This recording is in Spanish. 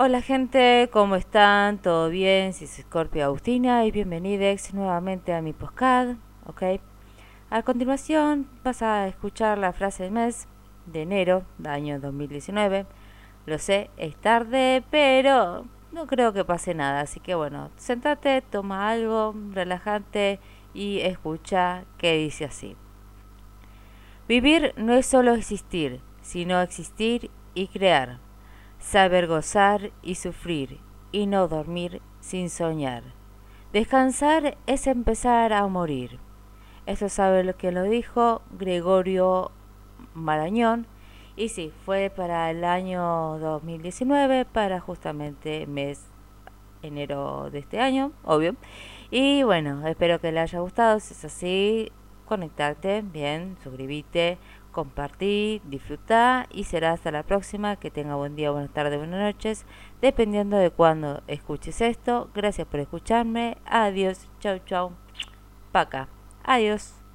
Hola gente, ¿cómo están? ¿Todo bien? Si es Scorpio Agustina y bienvenidos nuevamente a mi postcard, ¿ok? A continuación vas a escuchar la frase del mes de enero del año 2019. Lo sé, es tarde, pero no creo que pase nada, así que bueno, sentate, toma algo, relajante y escucha que dice así. Vivir no es solo existir, sino existir y crear saber gozar y sufrir, y no dormir sin soñar. Descansar es empezar a morir. Eso sabe lo que lo dijo Gregorio Marañón. Y sí, fue para el año 2019, para justamente mes enero de este año, obvio. Y bueno, espero que le haya gustado. Si es así, conectarte, bien, suscribite, compartí, disfrutá y será hasta la próxima. Que tenga buen día, buenas tardes, buenas noches, dependiendo de cuándo escuches esto. Gracias por escucharme. Adiós, chau, chau. Paca. Adiós.